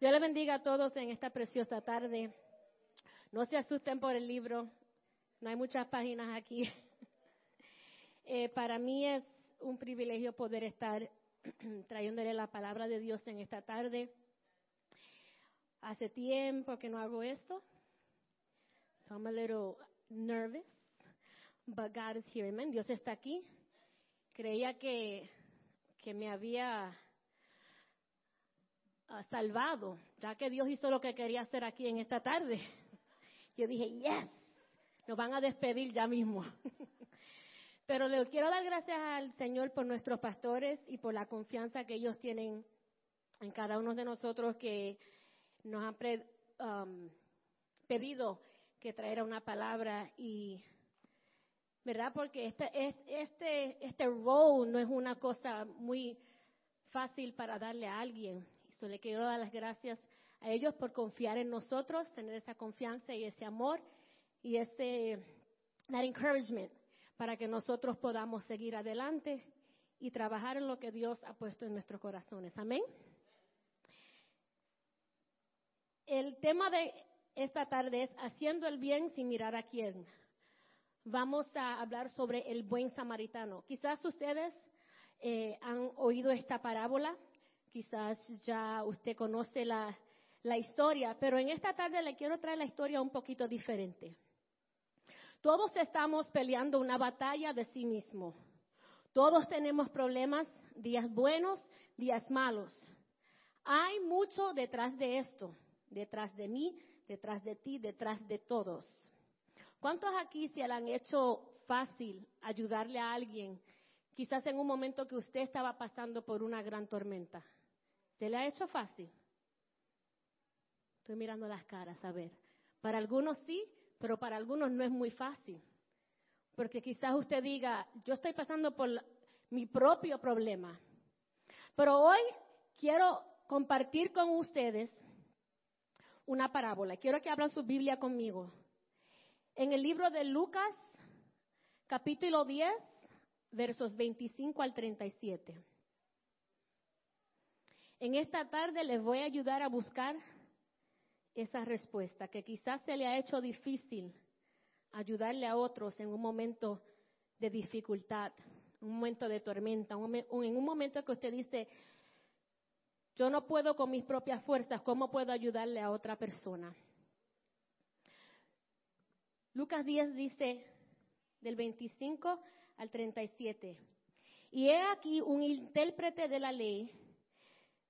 Dios le bendiga a todos en esta preciosa tarde. No se asusten por el libro, no hay muchas páginas aquí. Eh, para mí es un privilegio poder estar trayéndole la palabra de Dios en esta tarde. Hace tiempo que no hago esto. So I'm a little nervous, but God is here. Amen. Dios está aquí. Creía que, que me había uh, salvado, ya que Dios hizo lo que quería hacer aquí en esta tarde. Yo dije, yes, nos van a despedir ya mismo. Pero le quiero dar gracias al Señor por nuestros pastores y por la confianza que ellos tienen en cada uno de nosotros que nos han um, pedido que traera una palabra y verdad porque este este este role no es una cosa muy fácil para darle a alguien le quiero dar las gracias a ellos por confiar en nosotros tener esa confianza y ese amor y ese that encouragement para que nosotros podamos seguir adelante y trabajar en lo que Dios ha puesto en nuestros corazones. Amén. El tema de esta tarde es haciendo el bien sin mirar a quién. Vamos a hablar sobre el buen samaritano. Quizás ustedes eh, han oído esta parábola, quizás ya usted conoce la, historia, pero en esta tarde le quiero traer la historia un poquito diferente. Todos estamos peleando una batalla de sí mismo. Todos tenemos problemas, días buenos, días malos. Hay mucho detrás de esto, detrás de mí, detrás de ti, detrás de todos. ¿Cuántos aquí se le han hecho fácil ayudarle a alguien, quizás en un momento que usted estaba pasando por una gran tormenta? ¿Se le ha hecho fácil? Estoy mirando las caras, a ver. Para algunos sí, pero para algunos no es muy fácil. Porque quizás usted diga, yo estoy pasando por mi propio problema. Pero hoy quiero compartir con ustedes una parábola. Quiero que abran su Biblia conmigo. En el libro de Lucas, capítulo 10, versos 25 al 37. En esta tarde les voy a ayudar a buscar esa respuesta, que quizás se le ha hecho difícil ayudarle a otros en un momento de dificultad, un momento de tormenta, en un momento que usted dice, yo no puedo con mis propias fuerzas, ¿cómo puedo ayudarle a otra persona? Lucas 10 dice del 25 al 37, y he aquí un intérprete de la ley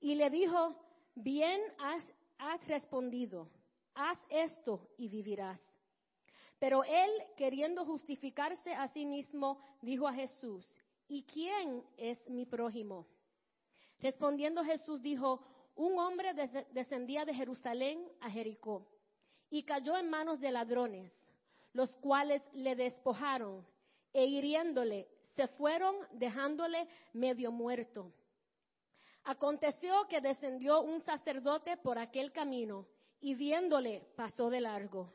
Y le dijo, bien has, respondido haz esto y vivirás. Pero él, queriendo justificarse a sí mismo, dijo a Jesús, ¿y quién es mi prójimo? Respondiendo Jesús dijo, un hombre descendía de Jerusalén a Jericó y cayó en manos de ladrones, los cuales le despojaron e hiriéndole se fueron dejándole medio muerto. Aconteció que descendió un sacerdote por aquel camino y viéndole pasó de largo.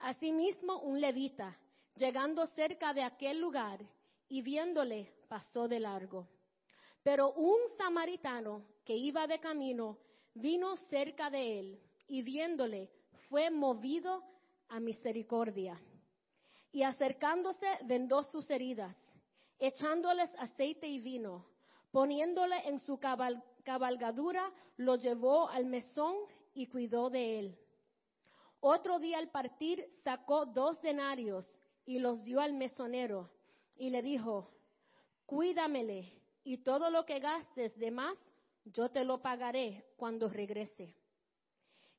Asimismo un levita, llegando cerca de aquel lugar y viéndole pasó de largo. Pero un samaritano que iba de camino vino cerca de él y viéndole fue movido a misericordia. Y acercándose vendó sus heridas, echándoles aceite y vino, poniéndole en su cabalgadura, lo llevó al mesón y cuidó de él. Otro día al partir sacó dos denarios y los dio al mesonero y le dijo, cuídamele y todo lo que gastes de más, yo te lo pagaré cuando regrese.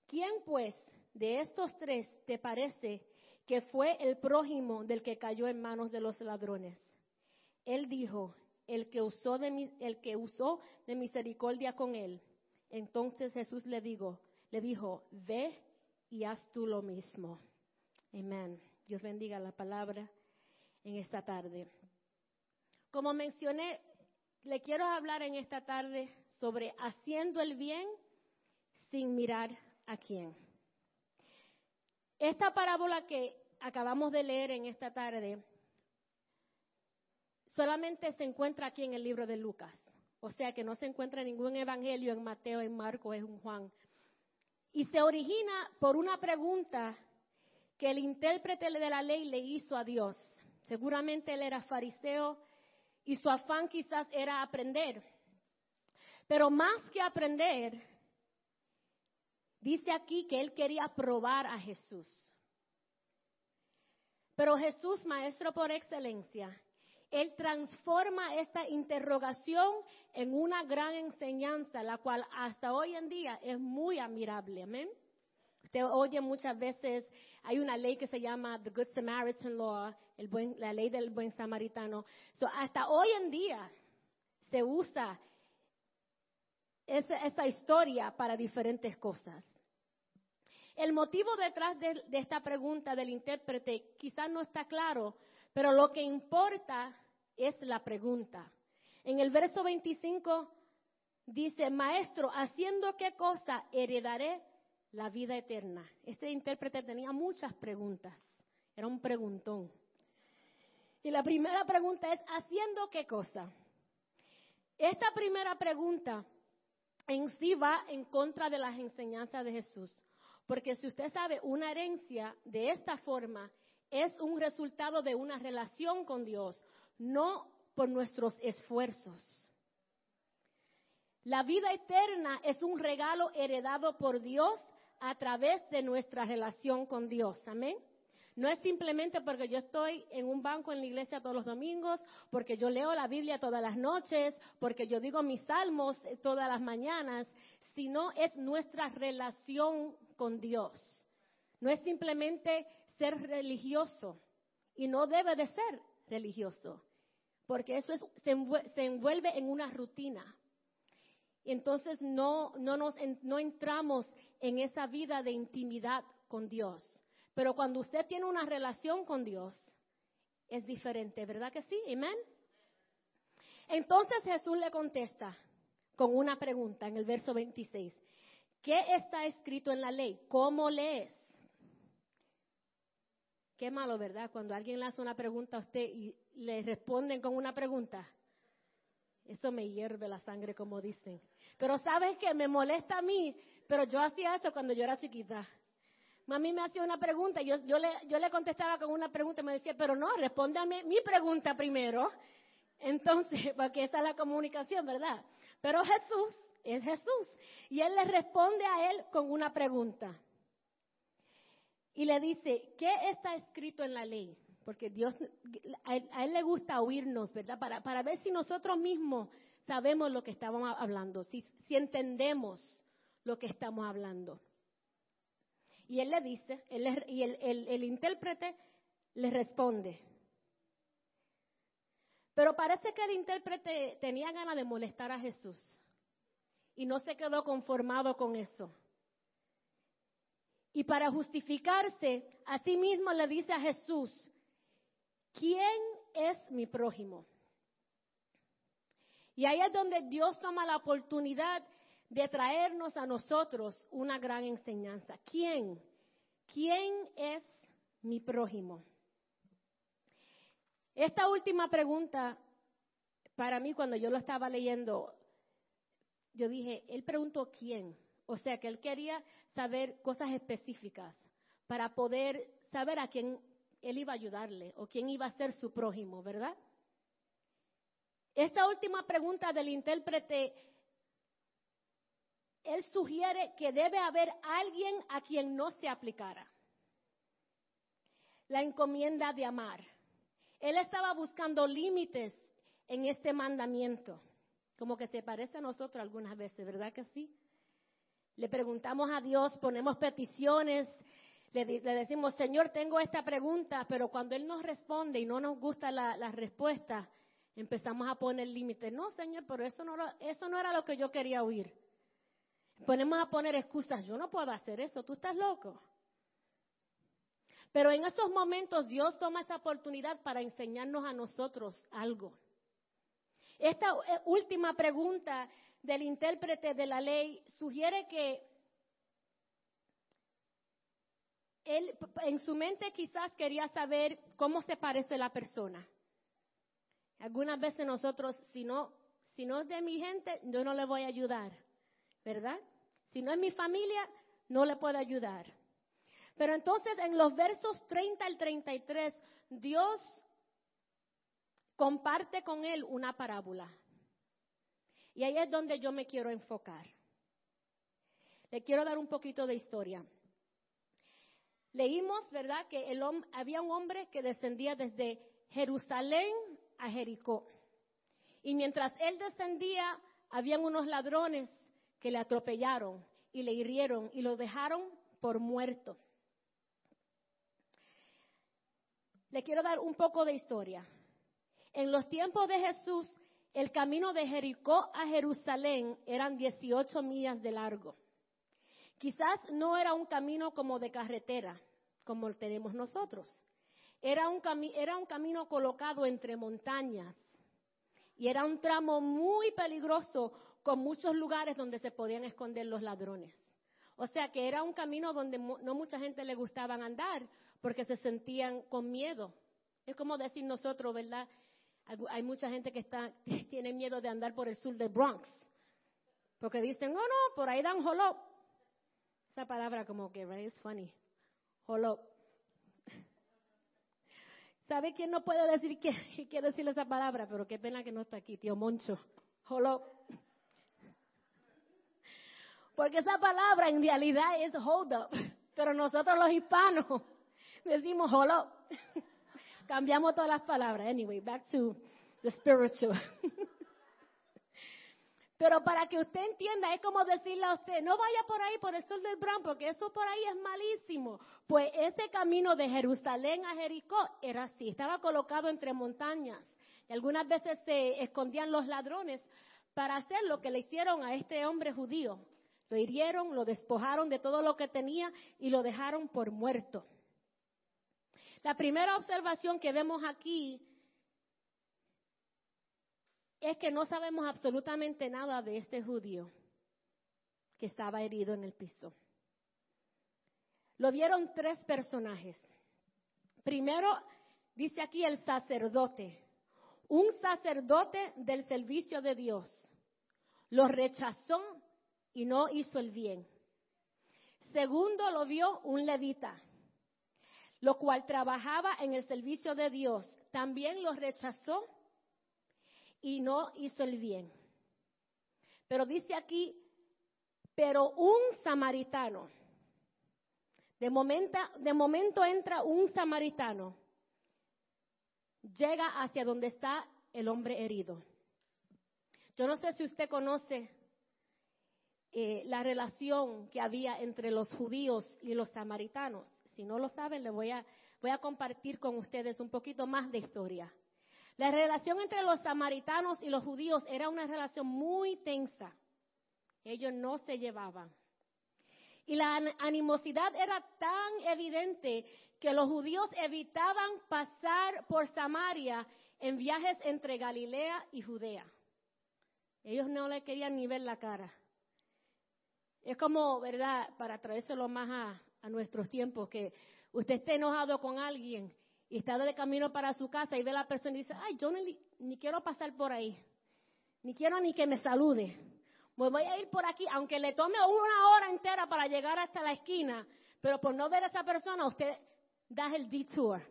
¿Quién pues de estos tres te parece que fue el prójimo del que cayó en manos de los ladrones? Él dijo, el que usó de, el que usó de misericordia con él. Entonces Jesús le dijo, le dijo, ve y haz tú lo mismo. Amén. Dios bendiga la palabra en esta tarde. Como mencioné, le quiero hablar en esta tarde sobre haciendo el bien sin mirar a quién. Esta parábola que acabamos de leer en esta tarde solamente se encuentra aquí en el libro de Lucas. O sea que no se encuentra ningún evangelio en Mateo, en Marco, en Juan. Y se origina por una pregunta que el intérprete de la ley le hizo a Dios. Seguramente él era fariseo y su afán quizás era aprender. Pero más que aprender, dice aquí que él quería probar a Jesús. Pero Jesús, maestro por excelencia, él transforma esta interrogación en una gran enseñanza, la cual hasta hoy en día es muy admirable. Amén. Usted oye muchas veces, hay una ley que se llama the Good Samaritan Law, la ley del buen samaritano. hasta hoy en día se usa esa, historia para diferentes cosas. El motivo detrás de, esta pregunta del intérprete quizás no está claro, pero lo que importa es la pregunta. En el verso 25 dice, maestro, ¿haciendo qué cosa heredaré la vida eterna? Este intérprete tenía muchas preguntas, era un preguntón. Y la primera pregunta es, ¿haciendo qué cosa? Esta primera pregunta en sí va en contra de las enseñanzas de Jesús. Porque si usted sabe, una herencia de esta forma es un resultado de una relación con Dios, no por nuestros esfuerzos. La vida eterna es un regalo heredado por Dios a través de nuestra relación con Dios. Amén. No es simplemente porque yo estoy en un banco en la iglesia todos los domingos, porque yo leo la Biblia todas las noches, porque yo digo mis salmos todas las mañanas, sino es nuestra relación con Dios. No es simplemente ser religioso y no debe de ser religioso, porque eso se, envuelve en una rutina. Entonces no, no, nos, no entramos en esa vida de intimidad con Dios. Pero cuando usted tiene una relación con Dios, es diferente, ¿verdad que sí? Amén. Entonces Jesús le contesta con una pregunta en el verso 26. ¿Qué está escrito en la ley? ¿Cómo lees? Qué malo, ¿verdad? Cuando alguien le hace una pregunta a usted y le responden con una pregunta. Eso me hierve la sangre, como dicen. Pero sabes que me molesta a mí, pero yo hacía eso cuando yo era chiquita. Mami me hacía una pregunta, yo, yo, le, yo le contestaba con una pregunta y me decía, pero no, respóndame mi pregunta primero. Entonces, porque esa es la comunicación, ¿verdad? Pero Jesús es Jesús. Y él le responde a él con una pregunta y le dice, ¿qué está escrito en la ley? Porque Dios, a él, le gusta oírnos, ¿verdad? Para, para, ver si nosotros mismos sabemos lo que estamos hablando, si, si entendemos lo que estamos hablando. Y él le dice, y el, el, el intérprete le responde. Pero parece que el intérprete tenía ganas de molestar a Jesús y no se quedó conformado con eso. Y para justificarse, a sí mismo le dice a Jesús, ¿quién es mi prójimo? Y ahí es donde Dios toma la oportunidad de traernos a nosotros una gran enseñanza. ¿Quién? ¿Quién es mi prójimo? Esta última pregunta, para mí cuando yo lo estaba leyendo, yo dije, él preguntó quién. O sea que él quería saber cosas específicas para poder saber a quién él iba a ayudarle o quién iba a ser su prójimo, ¿verdad? Esta última pregunta del intérprete, él sugiere que debe haber alguien a quien no se aplicara la encomienda de amar. Él estaba buscando límites en este mandamiento, como que se parece a nosotros algunas veces, ¿verdad que sí? Le preguntamos a Dios, ponemos peticiones, le, decimos, Señor, tengo esta pregunta, pero cuando Él nos responde y no nos gusta la, respuesta, empezamos a poner límites. No, Señor, pero eso no, eso no era lo que yo quería oír. Ponemos a poner excusas, yo no puedo hacer eso, tú estás loco. Pero en esos momentos Dios toma esa oportunidad para enseñarnos a nosotros algo. Esta eh, última pregunta del intérprete de la ley sugiere que él en su mente quizás quería saber cómo se parece la persona. Algunas veces nosotros, si no, si no es de mi gente, yo no le voy a ayudar, ¿verdad? Si no es mi familia, no le puedo ayudar. Pero entonces en los versos 30 al 33, Dios comparte con él una parábola. Y ahí es donde yo me quiero enfocar. Le quiero dar un poquito de historia. Leímos, ¿verdad?, que el, había un hombre que descendía desde Jerusalén a Jericó. Y mientras él descendía, habían unos ladrones que le atropellaron y le hirieron y lo dejaron por muerto. Le quiero dar un poco de historia. En los tiempos de Jesús, el camino de Jericó a Jerusalén eran 18 millas de largo. Quizás no era un camino como de carretera, como el tenemos nosotros. Era un, era un camino colocado entre montañas y era un tramo muy peligroso con muchos lugares donde se podían esconder los ladrones. O sea que era un camino donde no mucha gente le gustaba andar porque se sentían con miedo. Es como decir nosotros, ¿verdad? Hay mucha gente que, está, tiene miedo de andar por el sur del Bronx. Porque dicen, no, no, por ahí dan holop. Esa palabra como que, right, es funny. Holop. ¿Sabe quién no puede decir que quiere decir esa palabra? Pero qué pena que no está aquí, tío Moncho. Holop. Porque esa palabra en realidad es hold up. Pero nosotros los hispanos decimos hold Cambiamos todas las palabras. Anyway, back to the spiritual. Pero para que usted entienda, es como decirle a usted, no vaya por ahí, por el sur del Bran, porque eso por ahí es malísimo. Pues ese camino de Jerusalén a Jericó era así, estaba colocado entre montañas. Y algunas veces se escondían los ladrones para hacer lo que le hicieron a este hombre judío. Lo hirieron, lo despojaron de todo lo que tenía y lo dejaron por muerto. La primera observación que vemos aquí es que no sabemos absolutamente nada de este judío que estaba herido en el piso. Lo vieron tres personajes. Primero, dice aquí el sacerdote, un sacerdote del servicio de Dios. Lo rechazó y no hizo el bien. Segundo, lo vio un levita lo cual trabajaba en el servicio de Dios, también lo rechazó y no hizo el bien. Pero dice aquí, pero un samaritano, de momento, de momento entra un samaritano, llega hacia donde está el hombre herido. Yo no sé si usted conoce eh, la relación que había entre los judíos y los samaritanos. Si no lo saben, le voy a, voy a compartir con ustedes un poquito más de historia. La relación entre los samaritanos y los judíos era una relación muy tensa. Ellos no se llevaban. Y la animosidad era tan evidente que los judíos evitaban pasar por Samaria en viajes entre Galilea y Judea. Ellos no le querían ni ver la cara. Es como, ¿verdad? Para traérselo más a, nuestros tiempos, que usted esté enojado con alguien y está de camino para su casa y ve a la persona y dice, ay, yo ni, quiero pasar por ahí, ni quiero ni que me salude. Me voy a ir por aquí, aunque le tome una hora entera para llegar hasta la esquina, pero por no ver a esa persona, usted da el detour.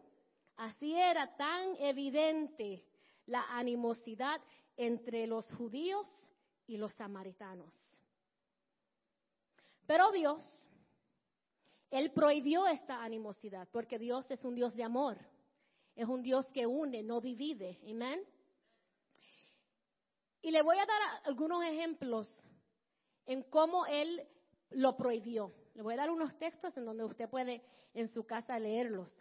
Así era tan evidente la animosidad entre los judíos y los samaritanos. Pero Dios él prohibió esta animosidad porque Dios es un Dios de amor. Es un Dios que une, no divide. Amén. Y le voy a dar algunos ejemplos en cómo Él lo prohibió. Le voy a dar unos textos en donde usted puede en su casa leerlos.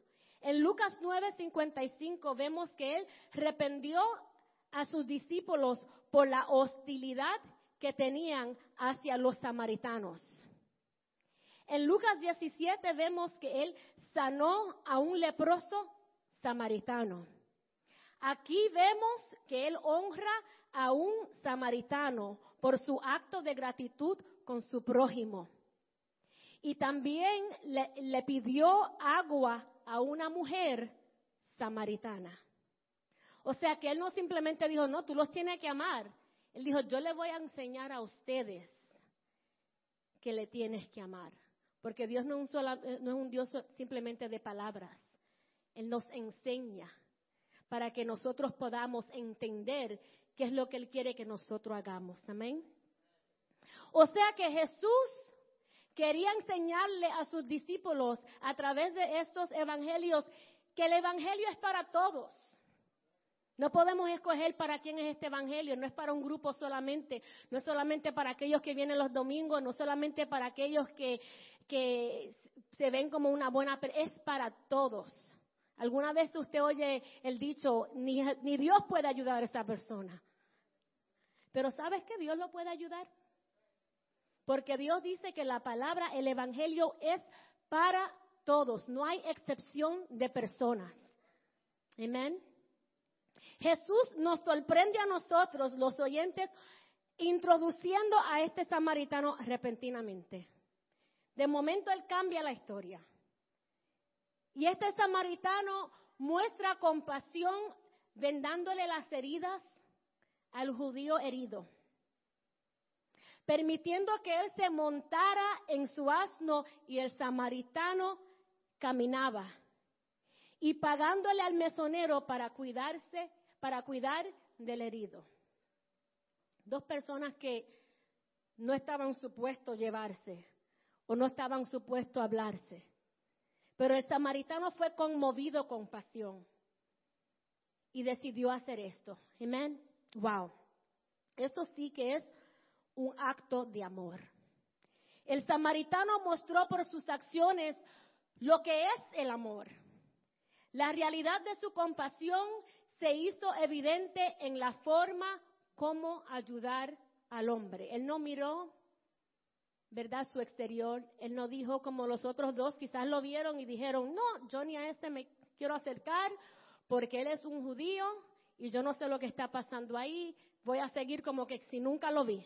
En Lucas 9:55 vemos que Él reprendió a sus discípulos por la hostilidad que tenían hacia los samaritanos. En Lucas 17 vemos que él sanó a un leproso samaritano. Aquí vemos que él honra a un samaritano por su acto de gratitud con su prójimo. Y también le, pidió agua a una mujer samaritana. O sea que él no simplemente dijo, no, tú los tienes que amar. Él dijo, yo le voy a enseñar a ustedes que le tienes que amar. Porque Dios no es un, eh, no es un Dios simplemente de palabras. Él nos enseña para que nosotros podamos entender qué es lo que Él quiere que nosotros hagamos. Amén. O sea que Jesús quería enseñarle a sus discípulos a través de estos evangelios que el evangelio es para todos. No podemos escoger para quién es este evangelio, no es para un grupo solamente, no es solamente para aquellos que vienen los domingos, no solamente para aquellos que, que se ven como una buena, es para todos. ¿Alguna vez usted oye el dicho, ni, ni Dios puede ayudar a esa persona? Pero ¿sabes que Dios lo puede ayudar? Porque Dios dice que la palabra, el Evangelio es para todos, no hay excepción de personas. Amén. Jesús nos sorprende a nosotros, los oyentes, introduciendo a este samaritano repentinamente. De momento él cambia la historia. Y este samaritano muestra compasión vendándole las heridas al judío herido, permitiendo que él se montara en su asno y el samaritano caminaba y pagándole al mesonero para cuidarse para cuidar del herido. Dos personas que no estaban supuestos llevarse o no estaban supuestos hablarse. Pero el samaritano fue conmovido con pasión y decidió hacer esto. Amén. Wow. Eso sí que es un acto de amor. El samaritano mostró por sus acciones lo que es el amor. La realidad de su compasión se hizo evidente en la forma como ayudar al hombre. Él no miró, ¿verdad?, su exterior. Él no dijo como los otros dos, quizás lo vieron y dijeron, no, yo ni a ese me quiero acercar porque él es un judío y yo no sé lo que está pasando ahí, voy a seguir como que si nunca lo vi.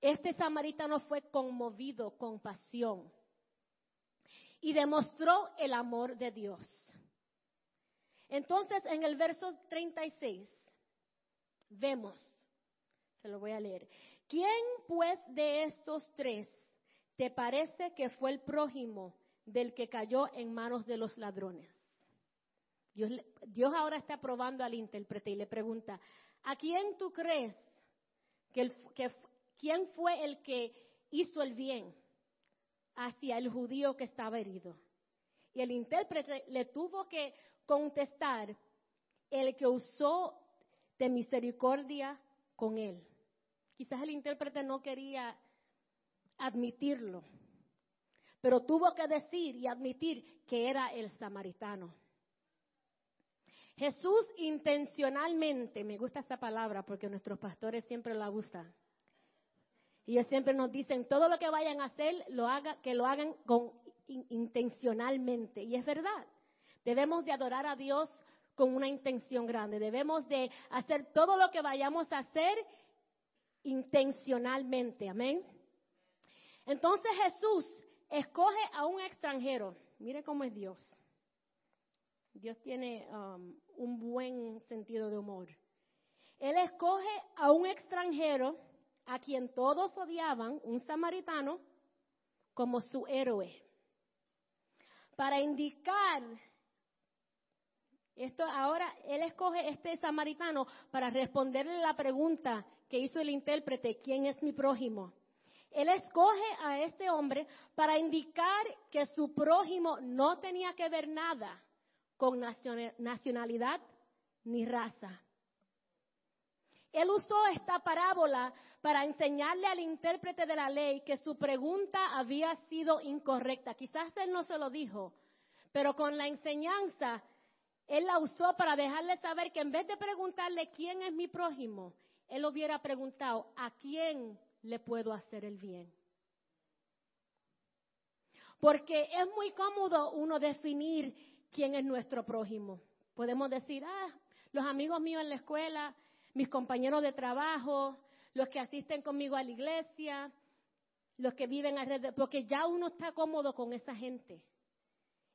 Este samaritano fue conmovido con pasión y demostró el amor de Dios. Entonces, en el verso 36, vemos, se lo voy a leer, ¿quién pues de estos tres te parece que fue el prójimo del que cayó en manos de los ladrones? Dios, ahora está probando al intérprete y le pregunta, ¿a quién tú crees que, que quién fue el que hizo el bien hacia el judío que estaba herido? Y el intérprete le tuvo que contestar el que usó de misericordia con él. Quizás el intérprete no quería admitirlo, pero tuvo que decir y admitir que era el samaritano. Jesús intencionalmente, me gusta esta palabra porque nuestros pastores siempre la gustan. Y ellos siempre nos dicen, todo lo que vayan a hacer, lo haga, que lo hagan con, intencionalmente. Y es verdad. Debemos de adorar a Dios con una intención grande. Debemos de hacer todo lo que vayamos a hacer intencionalmente. Amén. Entonces Jesús escoge a un extranjero. Mire cómo es Dios. Dios tiene um, un buen sentido de humor. Él escoge a un extranjero a quien todos odiaban, un samaritano, como su héroe. Para indicar esto ahora él escoge este samaritano para responderle la pregunta que hizo el intérprete, ¿quién es mi prójimo? Él escoge a este hombre para indicar que su prójimo no tenía que ver nada con nacionalidad ni raza. Él usó esta parábola para enseñarle al intérprete de la ley que su pregunta había sido incorrecta. Quizás él no se lo dijo, pero con la enseñanza él la usó para dejarle saber que en vez de preguntarle quién es mi prójimo, él hubiera preguntado, ¿a quién le puedo hacer el bien? Porque es muy cómodo uno definir quién es nuestro prójimo. Podemos decir, ah, los amigos míos en la escuela, mis compañeros de trabajo, los que asisten conmigo a la iglesia, los que viven alrededor, porque ya uno está cómodo con esa gente.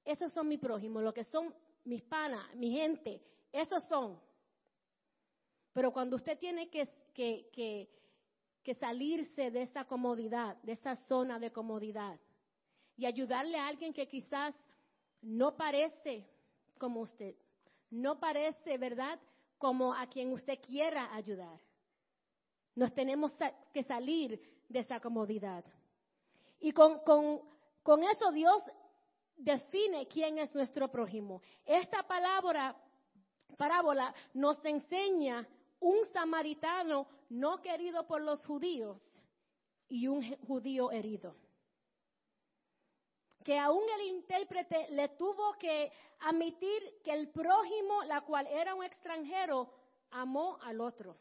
Esos son mi prójimos, lo que son mis panas, mi gente, esos son. Pero cuando usted tiene que, salirse de esa comodidad, de esa zona de comodidad, y ayudarle a alguien que quizás no parece como usted, no parece, ¿verdad?, como a quien usted quiera ayudar. Nos tenemos que salir de esa comodidad. Y con, con eso Dios define quién es nuestro prójimo. Esta palabra, parábola, nos enseña un samaritano no querido por los judíos y un judío herido. Que aún el intérprete le tuvo que admitir que el prójimo, la cual era un extranjero, amó al otro.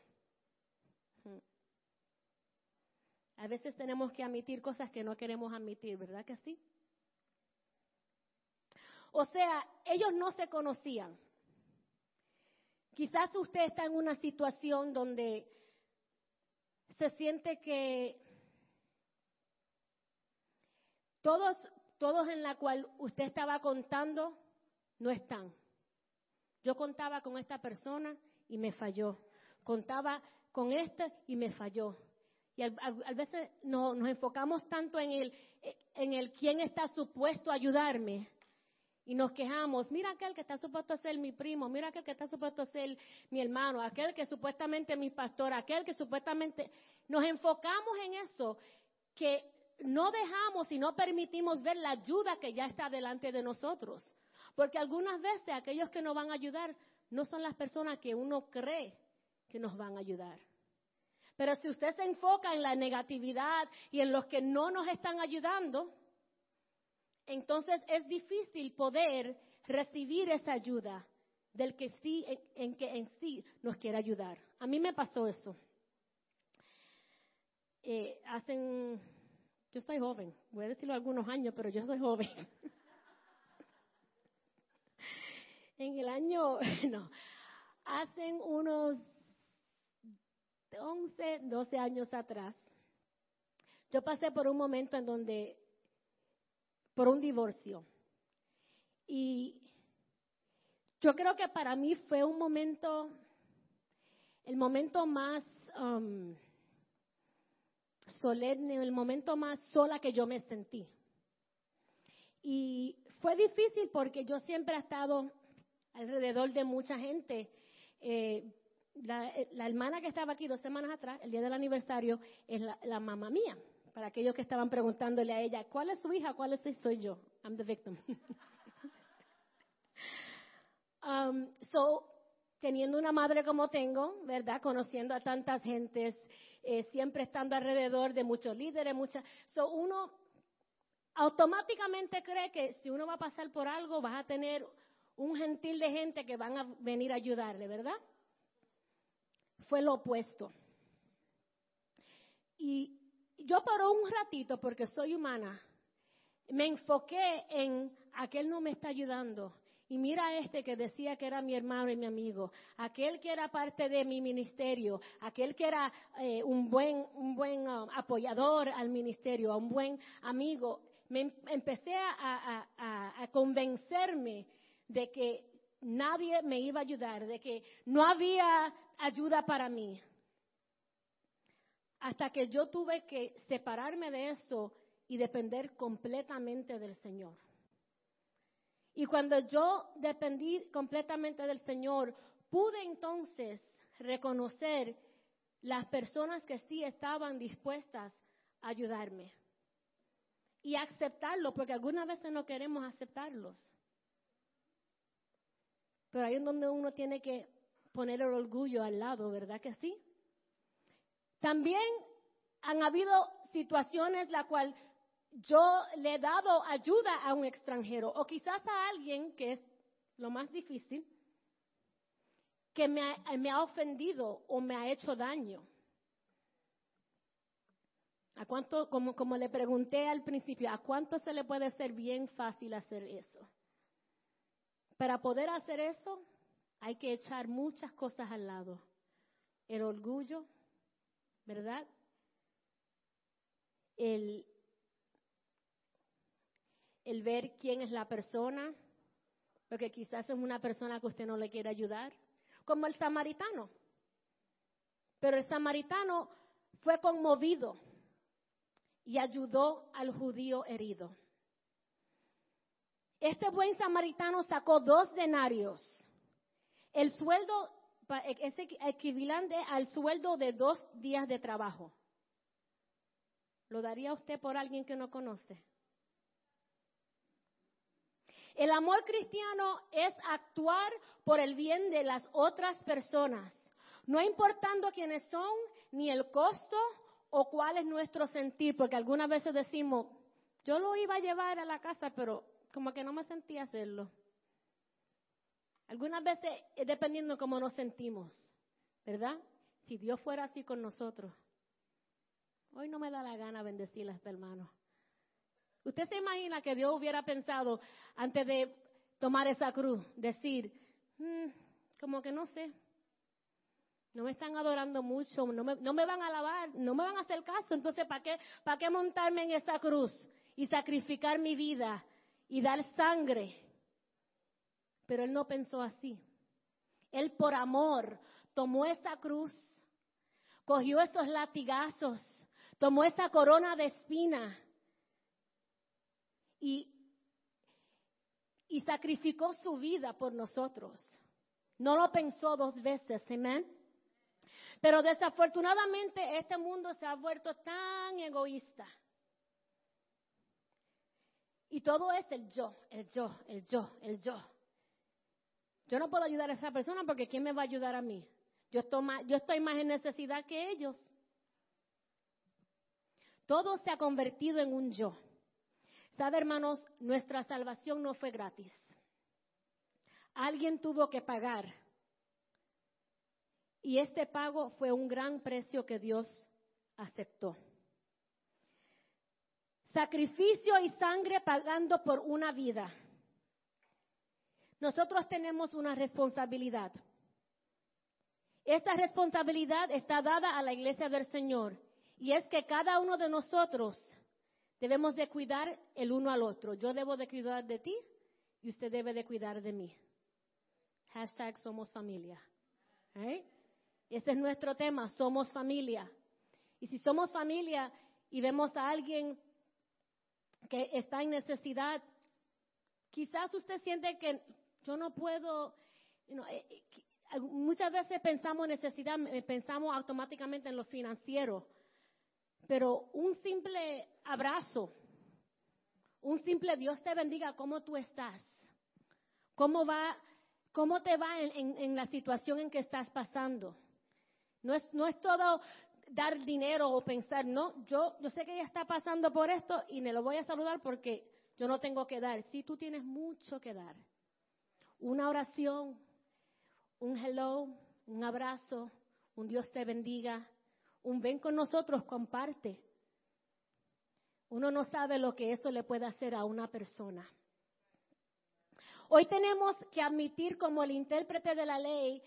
A veces tenemos que admitir cosas que no queremos admitir, ¿verdad que sí? O sea, ellos no se conocían. Quizás usted está en una situación donde se siente que todos, todos en la cual usted estaba contando no están. Yo contaba con esta persona y me falló. Contaba con esta y me falló. Y a, veces no, nos enfocamos tanto en el, en el quién está supuesto a ayudarme y nos quejamos, mira aquel que está supuesto a ser mi primo, mira aquel que está supuesto a ser mi hermano, aquel que supuestamente es mi pastor, aquel que supuestamente nos enfocamos en eso, que no dejamos y no permitimos ver la ayuda que ya está delante de nosotros. Porque algunas veces aquellos que nos van a ayudar no son las personas que uno cree que nos van a ayudar. Pero si usted se enfoca en la negatividad y en los que no nos están ayudando, entonces es difícil poder recibir esa ayuda del que sí, en, que en sí nos quiere ayudar. A mí me pasó eso. Eh, hacen, yo soy joven, voy a decirlo algunos años, pero yo soy joven. en el año, no, hacen unos 11, 12 años atrás, yo pasé por un momento en donde, por un divorcio. Y yo creo que para mí fue un momento, el momento más um, solemne, el momento más sola que yo me sentí. Y fue difícil porque yo siempre he estado alrededor de mucha gente. Eh, eh, la, hermana que estaba aquí dos semanas atrás, el día del aniversario, es la, mamá mía. Para aquellos que estaban preguntándole a ella, ¿cuál es su hija? ¿Cuál es su? Soy yo. I'm the victim. um, so, teniendo una madre como tengo, ¿verdad? Conociendo a tantas gentes, eh, siempre estando alrededor de muchos líderes, muchas. So, uno automáticamente cree que si uno va a pasar por algo, vas a tener un gentil de gente que van a venir a ayudarle, ¿verdad? fue lo opuesto. Y yo por un ratito, porque soy humana, me enfoqué en aquel no me está ayudando. Y mira este que decía que era mi hermano y mi amigo, aquel que era parte de mi ministerio, aquel que era eh, un buen, un buen um, apoyador al ministerio, un buen amigo. Me em, empecé a convencerme de que nadie me iba a ayudar, de que no había ayuda para mí. Hasta que yo tuve que separarme de eso y depender completamente del Señor. Y cuando yo dependí completamente del Señor, pude entonces reconocer las personas que sí estaban dispuestas a ayudarme. Y aceptarlo, porque algunas veces no queremos aceptarlos. Pero ahí es donde uno tiene que poner el orgullo al lado, ¿verdad que sí? También han habido situaciones la cual yo le he dado ayuda a un extranjero o quizás a alguien que es lo más difícil, que me ha, me ha ofendido o me ha hecho daño. ¿A cuánto, como le pregunté al principio, ¿a cuánto se le puede ser bien fácil hacer eso? Para poder hacer eso, hay que echar muchas cosas al lado. El orgullo, ¿verdad? El, ver quién es la persona, porque quizás es una persona que usted no le quiere ayudar, como el samaritano. Pero el samaritano fue conmovido y ayudó al judío herido. Este buen samaritano sacó dos denarios. El sueldo es equivalente al sueldo de dos días de trabajo. ¿Lo daría usted por alguien que no conoce? El amor cristiano es actuar por el bien de las otras personas, no importando quiénes son, ni el costo o cuál es nuestro sentir, porque algunas veces decimos, yo lo iba a llevar a la casa, pero como que no me sentía hacerlo. Algunas veces es dependiendo de cómo nos sentimos, ¿verdad? Si Dios fuera así con nosotros. Hoy no me da la gana bendecir a este hermano. ¿Usted se imagina que Dios hubiera pensado antes de tomar esa cruz, decir, mm, como que no sé, no me están adorando mucho, no me, no me van a alabar, no me van a hacer caso, entonces ¿para qué, ¿para qué montarme en esa cruz y sacrificar mi vida y dar sangre? Pero él no pensó así. Él por amor tomó esa cruz, cogió esos latigazos, tomó esa corona de espina y, y sacrificó su vida por nosotros. No lo pensó dos veces, amén. Pero desafortunadamente este mundo se ha vuelto tan egoísta. Y todo es el yo, el yo, el yo, el yo. Yo no puedo ayudar a esa persona porque ¿quién me va a ayudar a mí? Yo estoy más, yo estoy más en necesidad que ellos. Todo se ha convertido en un yo. ¿Sabe, hermanos? Nuestra salvación no fue gratis. Alguien tuvo que pagar. Y este pago fue un gran precio que Dios aceptó. Sacrificio y sangre pagando por una vida. Nosotros tenemos una responsabilidad. Esta responsabilidad está dada a la iglesia del Señor y es que cada uno de nosotros Debemos de cuidar el uno al otro. Yo debo de cuidar de ti y usted debe de cuidar de mí. Hashtag somos familia. ¿Eh? Ese es nuestro tema, somos familia. Y si somos familia y vemos a alguien que está en necesidad, quizás usted siente que yo no puedo, eh, eh, muchas veces pensamos en necesidad, pensamos automáticamente en lo financiero, pero un simple abrazo, un simple Dios te bendiga, ¿cómo tú estás? ¿Cómo va, cómo te va en, la situación en que estás pasando? No es, no es todo dar dinero o pensar, no, yo, yo sé que ella está pasando por esto y me lo voy a saludar porque yo no tengo que dar. Sí, tú tienes mucho que dar. Una oración, un hello, un abrazo, un Dios te bendiga, un ven con nosotros, comparte. Uno no sabe lo que eso le puede hacer a una persona. Hoy tenemos que admitir como el intérprete de la ley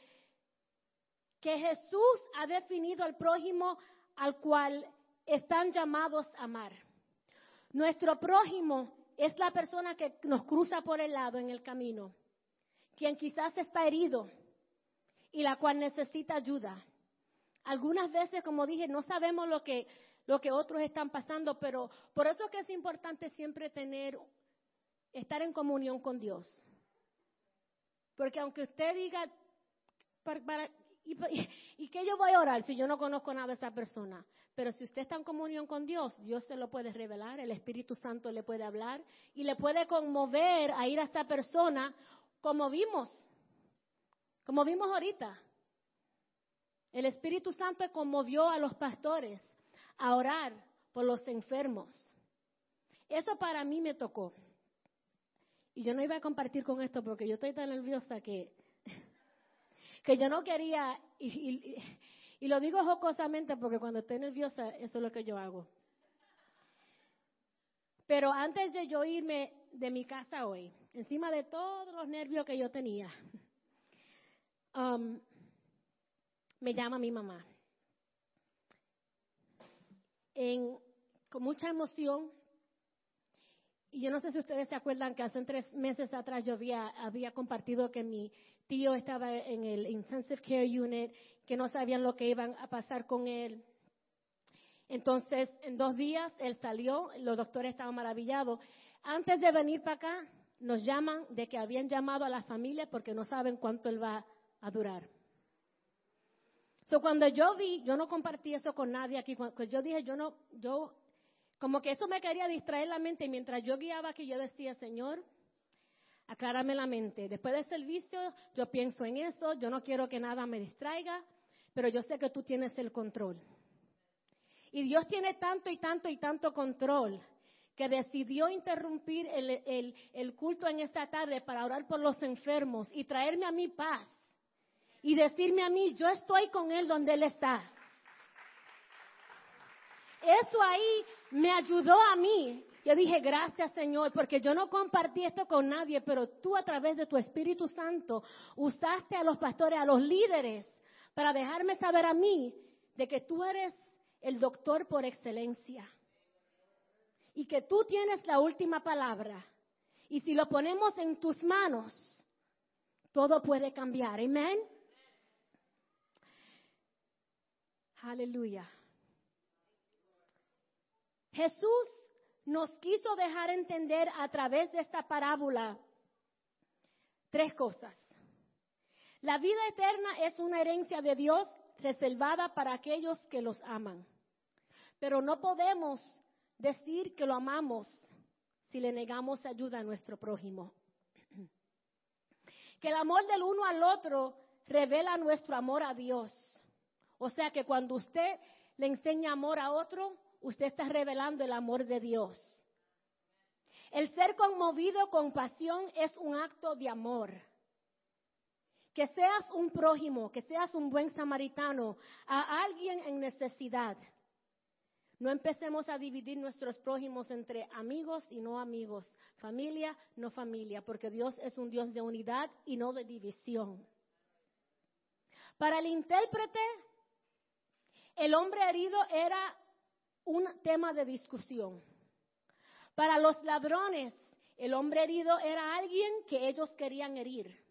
que Jesús ha definido al prójimo al cual están llamados a amar. Nuestro prójimo es la persona que nos cruza por el lado en el camino, quien quizás está herido y la cual necesita ayuda. Algunas veces, como dije, no sabemos lo que, lo que otros están pasando, pero por eso es que es importante siempre tener, estar en comunión con Dios. Porque aunque usted diga, y, que yo voy a orar si yo no conozco nada de esa persona? Pero si usted está en comunión con Dios, Dios se lo puede revelar, el Espíritu Santo le puede hablar y le puede conmover a ir a esta persona como vimos, como vimos ahorita. El Espíritu Santo conmovió a los pastores a orar por los enfermos. Eso para mí me tocó. Y yo no iba a compartir con esto porque yo estoy tan nerviosa que que yo no quería, y, y lo digo jocosamente porque cuando estoy nerviosa, eso es lo que yo hago. Pero antes de yo irme de mi casa hoy, encima de todos los nervios que yo tenía, um, me llama mi mamá. con mucha emoción. Y yo no sé si ustedes se acuerdan que hace tres meses atrás yo había, había compartido que mi tío estaba en el Intensive Care Unit, que no sabían lo que iban a pasar con él. Entonces, en dos días él salió, los doctores estaban maravillados. Antes de venir para acá, nos llaman de que habían llamado a la familia porque no saben cuánto él va a durar. So, cuando yo vi, yo no compartí eso con nadie aquí, cuando yo dije, yo no, yo, como que eso me quería distraer la mente y mientras yo guiaba aquí, yo decía, Señor, aclárame la mente. Después del servicio, yo pienso en eso, yo no quiero que nada me distraiga, pero yo sé que tú tienes el control. Y Dios tiene tanto y tanto y tanto control que decidió interrumpir el, culto en esta tarde para orar por los enfermos y traerme a mi paz y decirme a mí, yo estoy con Él donde Él está. Eso ahí me ayudó a mí. Yo dije, gracias Señor, porque yo no compartí esto con nadie, pero tú a través de tu Espíritu Santo usaste a los pastores, a los líderes, para dejarme saber a mí de que tú eres el doctor por excelencia. Y que tú tienes la última palabra. Y si lo ponemos en tus manos, todo puede cambiar. Amén. Aleluya. Jesús nos quiso dejar entender a través de esta parábola tres cosas. La vida eterna es una herencia de Dios reservada para aquellos que los aman. Pero no podemos decir que lo amamos si le negamos ayuda a nuestro prójimo. Que el amor del uno al otro revela nuestro amor a Dios. O sea que cuando usted le enseña amor a otro, usted está revelando el amor de Dios. El ser conmovido con pasión es un acto de amor. Que seas un prójimo, que seas un buen samaritano a alguien en necesidad. No empecemos a dividir nuestros prójimos entre amigos y no amigos, familia, no familia, porque Dios es un Dios de unidad y no de división. Para el intérprete, el hombre herido era un tema de discusión. Para los ladrones, el hombre herido era alguien que ellos querían herir.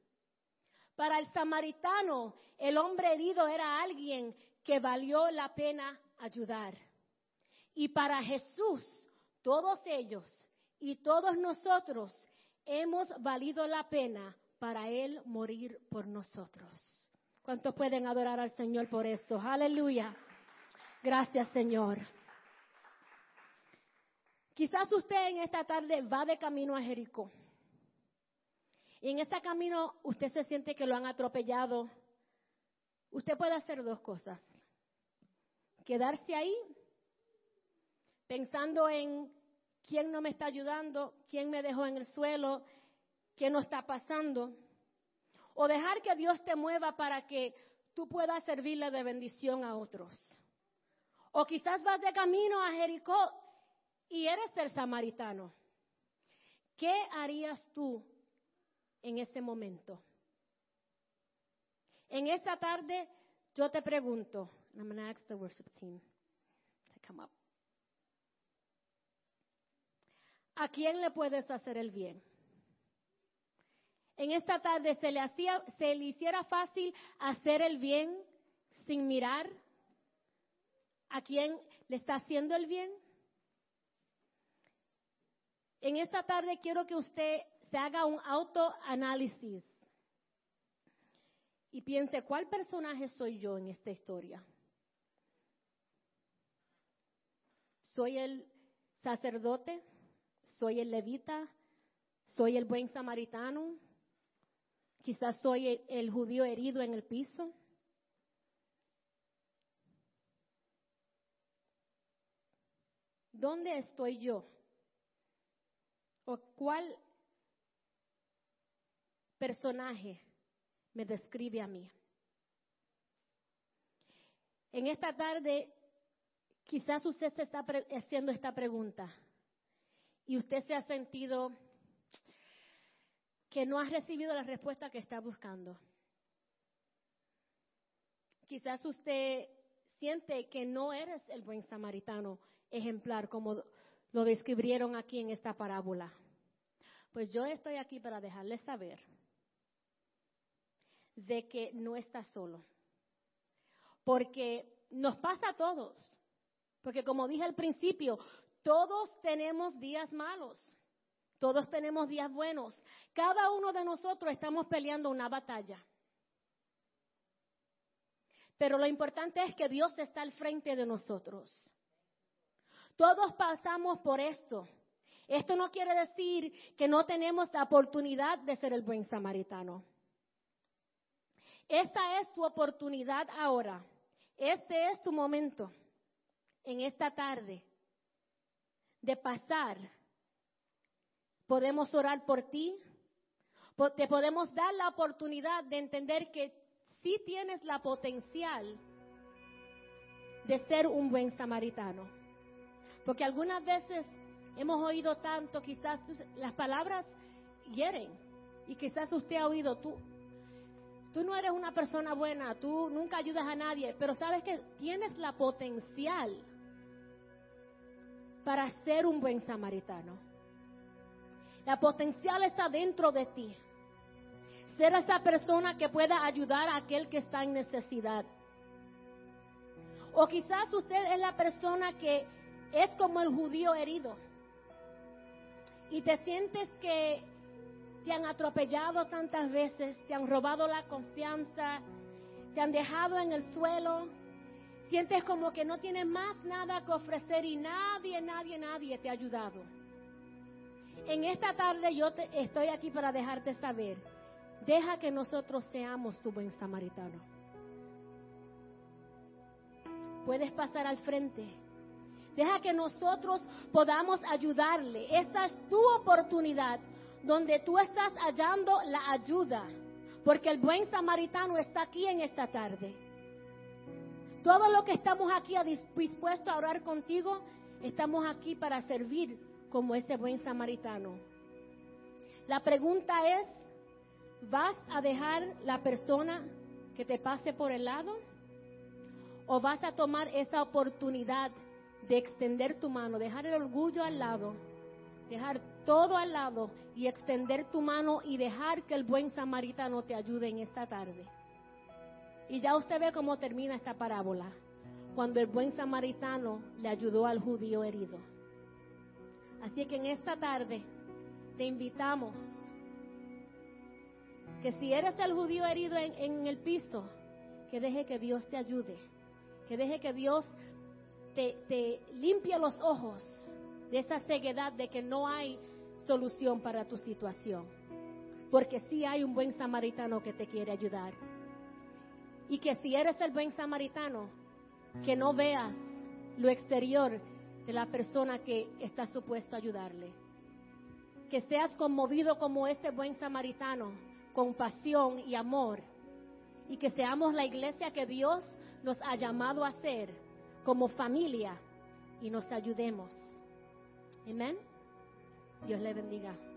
Para el samaritano, el hombre herido era alguien que valió la pena ayudar. Y para Jesús, todos ellos y todos nosotros hemos valido la pena para Él morir por nosotros. ¿Cuántos pueden adorar al Señor por eso? Aleluya. Gracias, Señor. Quizás usted en esta tarde va de camino a Jericó. Y en ese camino usted se siente que lo han atropellado. Usted puede hacer dos cosas. Quedarse ahí pensando en quién no me está ayudando, quién me dejó en el suelo, qué no está pasando. O dejar que Dios te mueva para que tú puedas servirle de bendición a otros. O quizás vas de camino a Jericó y eres el samaritano. ¿Qué harías tú en ese momento. En esta tarde yo te pregunto, I'm going ask the worship team to come up. ¿A quién le puedes hacer el bien? En esta tarde se le hacía, se le hiciera fácil hacer el bien sin mirar a quién le está haciendo el bien. En esta tarde quiero que usted se haga un autoanálisis y piense, ¿cuál personaje soy yo en esta historia? ¿Soy el sacerdote? ¿Soy el levita? ¿Soy el buen samaritano? Quizás soy el, judío herido en el piso. ¿Dónde estoy yo? ¿O cuál personaje me describe a mí. En esta tarde, quizás usted se está haciendo esta pregunta y usted se ha sentido que no ha recibido la respuesta que está buscando. Quizás usted siente que no eres el buen samaritano ejemplar como lo describieron aquí en esta parábola. Pues yo estoy aquí para dejarle saber de que no está solo. Porque nos pasa a todos. Porque como dije al principio, todos tenemos días malos. Todos tenemos días buenos. Cada uno de nosotros estamos peleando una batalla. Pero lo importante es que Dios está al frente de nosotros. Todos pasamos por esto. Esto no quiere decir que no tenemos la oportunidad de ser el buen samaritano. Esta es tu oportunidad ahora. Este es tu momento en esta tarde de pasar. Podemos orar por ti. Te podemos dar la oportunidad de entender que sí tienes la potencial de ser un buen samaritano. Porque algunas veces hemos oído tanto, quizás las palabras hieren. Y quizás usted ha oído, tú, Tú no eres una persona buena, tú nunca ayudas a nadie, pero sabes que tienes la potencial para ser un buen samaritano. La potencial está dentro de ti. Ser esa persona que pueda ayudar a aquel que está en necesidad. O quizás usted es la persona que es como el judío herido. Y te sientes que te han atropellado tantas veces, te han robado la confianza, te han dejado en el suelo, sientes como que no tienes más nada que ofrecer y nadie, nadie, nadie te ha ayudado. En esta tarde yo te, estoy aquí para dejarte saber, deja que nosotros seamos tu buen samaritano. Puedes pasar al frente. Deja que nosotros podamos ayudarle. Esta es tu oportunidad donde tú estás hallando la ayuda, porque el buen samaritano está aquí en esta tarde. Todo lo que estamos aquí dispuestos a orar contigo, estamos aquí para servir como ese buen samaritano. La pregunta es, ¿vas a dejar la persona que te pase por el lado? ¿O vas a tomar esa oportunidad de extender tu mano, dejar el orgullo al lado, dejar todo al lado y extender tu mano y dejar que el buen samaritano te ayude en esta tarde. Y ya usted ve cómo termina esta parábola, cuando el buen samaritano le ayudó al judío herido. Así que en esta tarde te invitamos que si eres el judío herido en, el piso, que deje que Dios te ayude, que deje que Dios te, te limpie los ojos de esa ceguedad de que no hay solución para tu situación. Porque si hay un buen samaritano que te quiere ayudar. Y que si eres el buen samaritano, que no veas lo exterior de la persona que está supuesto a ayudarle. Que seas conmovido como ese buen samaritano, con pasión y amor. Y que seamos la iglesia que Dios nos ha llamado a ser como familia y nos ayudemos. Amén. Dios le bendiga.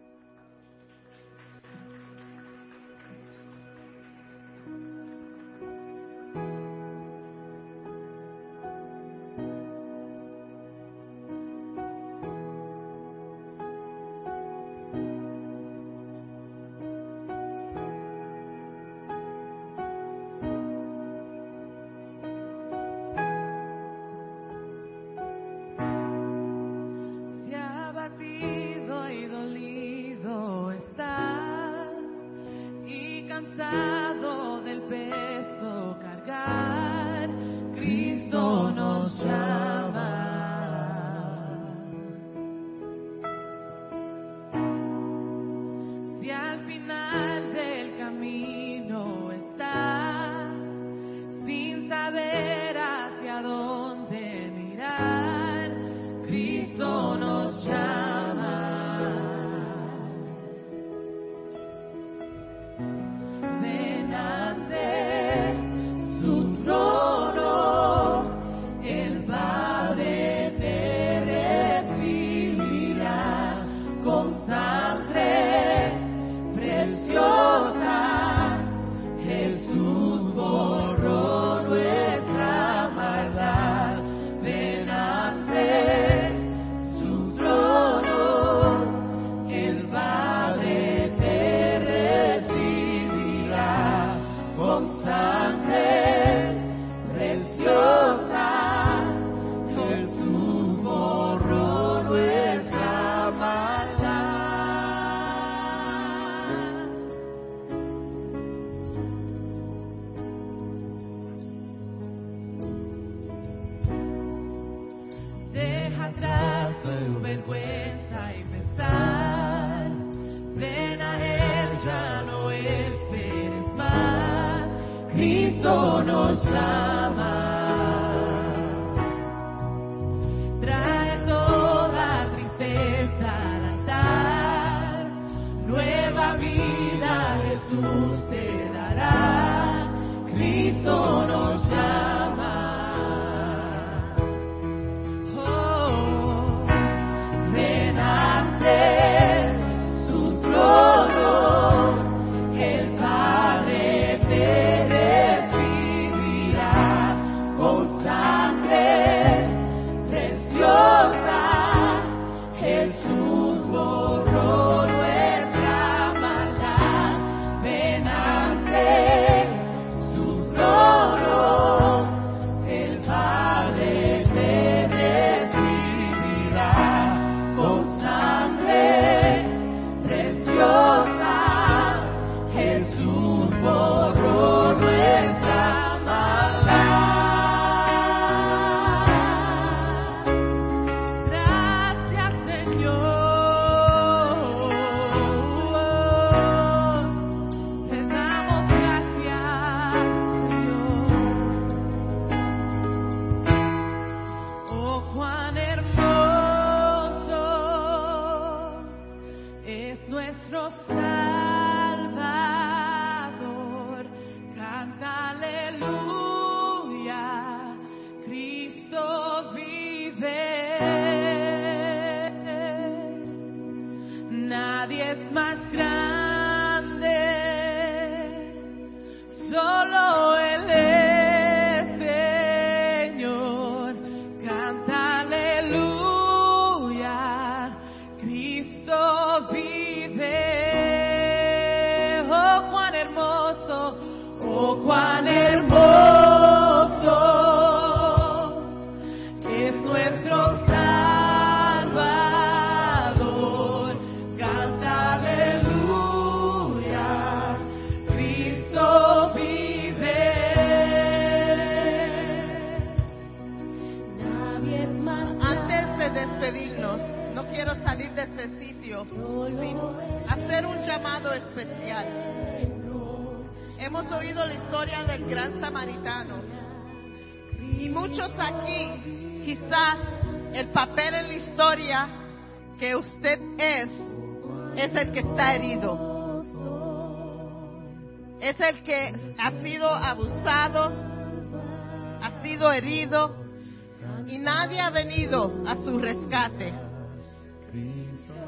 Nadie ha venido a su rescate.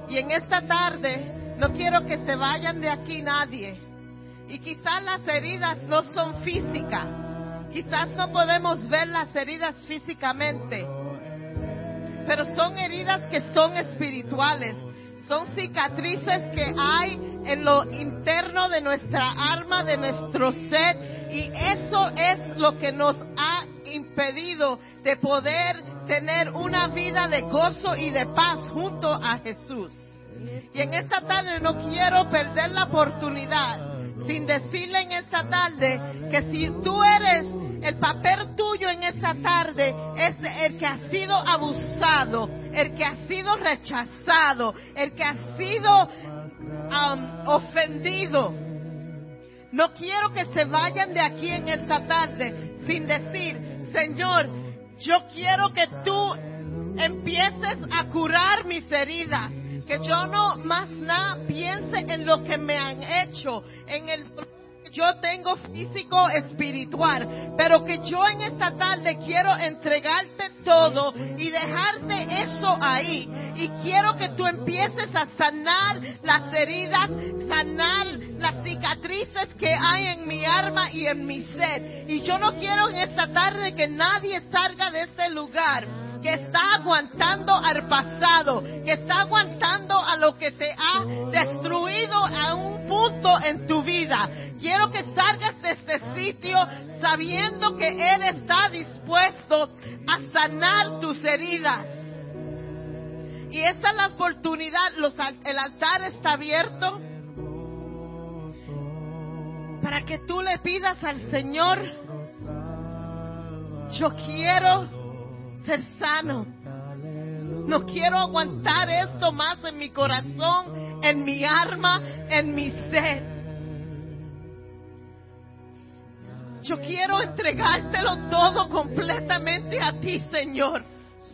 Y en esta tarde no quiero que se vayan de aquí nadie. Y quizás las heridas no son físicas. Quizás no podemos ver las heridas físicamente. Pero son heridas que son espirituales. Son cicatrices que hay en lo interno de nuestra alma, de nuestro ser. Y eso es lo que nos ha impedido de poder tener una vida de gozo y de paz junto a Jesús. Y en esta tarde no quiero perder la oportunidad sin decirle en esta tarde que si tú eres el papel tuyo en esta tarde es el que ha sido abusado, el que ha sido rechazado, el que ha sido um, ofendido. No quiero que se vayan de aquí en esta tarde sin decir, Señor, yo quiero que tú empieces a curar mis heridas. Que yo no más nada piense en lo que me han hecho, en el yo tengo físico espiritual, pero que yo en esta tarde quiero entregarte todo y dejarte eso ahí. Y quiero que tú empieces a sanar las heridas, sanar las cicatrices que hay en mi alma y en mi ser. Y yo no quiero en esta tarde que nadie salga de este lugar que está aguantando al pasado, que está aguantando a lo que te ha destruido a un punto en tu vida. Quiero que salgas de este sitio sabiendo que Él está dispuesto a sanar tus heridas. Y esta es la oportunidad, el altar está abierto para que tú le pidas al Señor, yo quiero ser sano. No quiero aguantar esto más en mi corazón, en mi alma, en mi ser. Yo quiero entregártelo todo completamente a ti, Señor.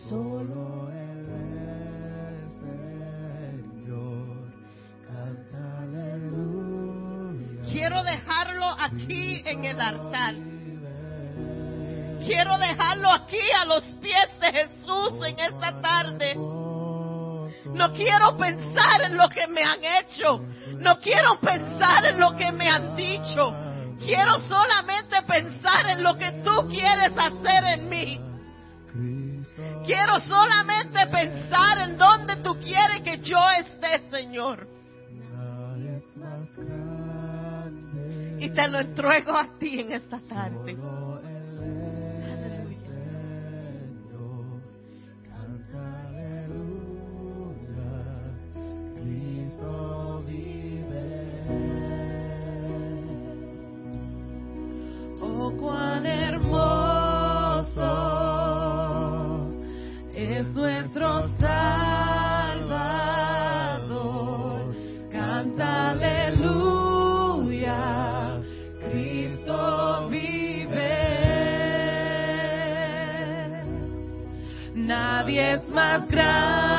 Solo. Quiero dejarlo aquí en el altar. Quiero dejarlo aquí a los pies de Jesús en esta tarde. No quiero pensar en lo que me han hecho. No quiero pensar en lo que me han dicho. Quiero solamente pensar en lo que tú quieres hacer en mí. Quiero solamente pensar en dónde tú quieres que yo esté, Señor. Y te lo entrego a ti en esta tarde. Christmas crown.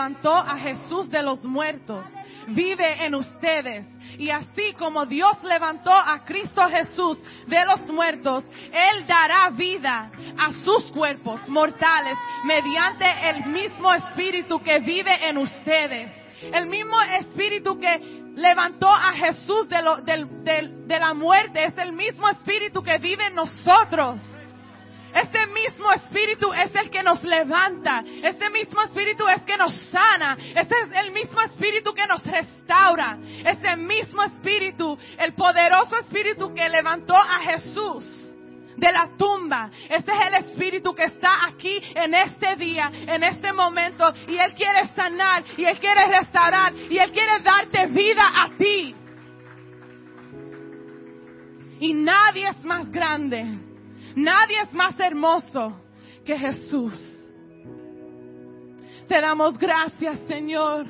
Levantó a Jesús de los muertos, vive en ustedes. Y así como Dios levantó a Cristo Jesús de los muertos, Él dará vida a sus cuerpos mortales mediante el mismo Espíritu que vive en ustedes. El mismo Espíritu que levantó a Jesús de, de la muerte es el mismo Espíritu que vive en nosotros. Ese mismo espíritu es el que nos levanta. Ese mismo espíritu es que nos sana. Ese es el mismo espíritu que nos restaura. Ese mismo espíritu, el poderoso espíritu que levantó a Jesús de la tumba. Ese es el espíritu que está aquí en este día, en este momento. Y Él quiere sanar, y Él quiere restaurar, y Él quiere darte vida a ti. Y nadie es más grande. Nadie es más hermoso que Jesús. Te damos gracias, Señor.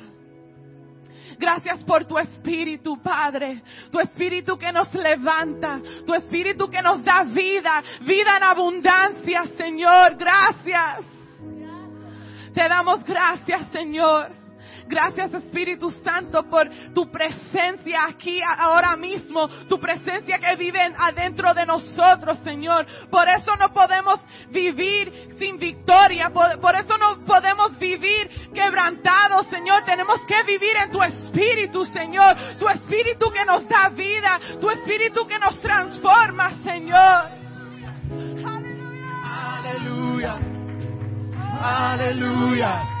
Gracias por tu espíritu, Padre. Tu espíritu que nos levanta. Tu espíritu que nos da vida. Vida en abundancia, Señor. Gracias. Te damos gracias, Señor. Gracias Espíritu Santo por tu presencia aquí ahora mismo, tu presencia que vive en- adentro de nosotros, Señor. Por eso no podemos vivir sin victoria, por eso no podemos vivir quebrantados, Señor. Tenemos que vivir en tu Espíritu, Señor. Tu Espíritu que nos da vida, tu Espíritu que nos transforma, Señor. Aleluya. Aleluya. Aleluya.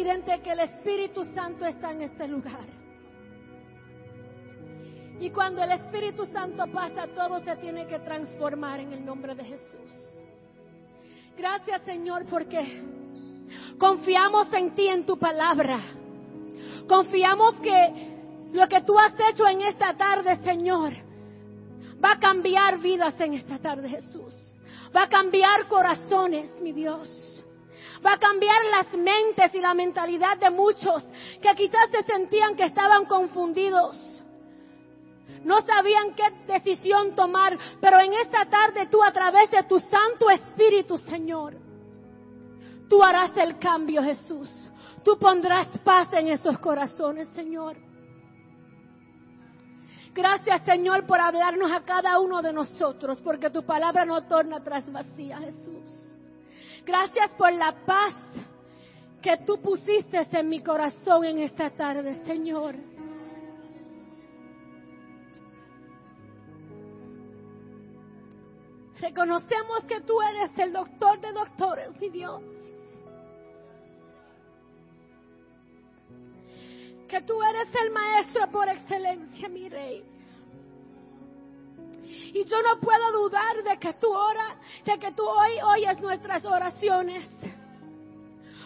Evidente que el Espíritu Santo está en este lugar. Y cuando el Espíritu Santo pasa, todo se tiene que transformar en el nombre de Jesús. Gracias Señor porque confiamos en ti, en tu palabra. Confiamos que lo que tú has hecho en esta tarde, Señor, va a cambiar vidas en esta tarde, Jesús. Va a cambiar corazones, mi Dios. Va a cambiar las mentes y la mentalidad de muchos que quizás se sentían que estaban confundidos. No sabían qué decisión tomar, pero en esta tarde tú a través de tu Santo Espíritu, Señor, tú harás el cambio, Jesús. Tú pondrás paz en esos corazones, Señor. Gracias, Señor, por hablarnos a cada uno de nosotros, porque tu palabra no torna tras vacía, Jesús. Gracias por la paz que tú pusiste en mi corazón en esta tarde, Señor. Reconocemos que tú eres el doctor de doctores, mi Dios. Que tú eres el maestro por excelencia, mi rey. Y yo no puedo dudar de que tú oras, de que tú hoy oyes nuestras oraciones.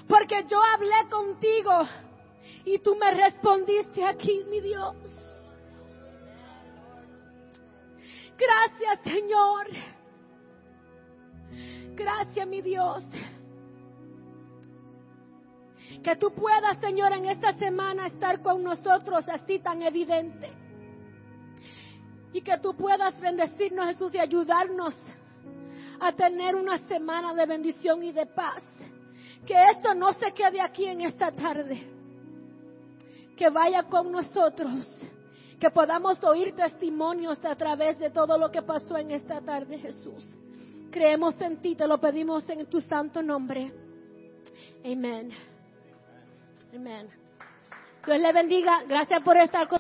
Porque yo hablé contigo y tú me respondiste aquí, mi Dios. Gracias, Señor. Gracias, mi Dios. Que tú puedas, Señor, en esta semana estar con nosotros así tan evidente. Y que tú puedas bendecirnos, Jesús, y ayudarnos a tener una semana de bendición y de paz. Que esto no se quede aquí en esta tarde. Que vaya con nosotros. Que podamos oír testimonios a través de todo lo que pasó en esta tarde, Jesús. Creemos en ti, te lo pedimos en tu santo nombre. Amén. Amén. Dios le bendiga. Gracias por estar con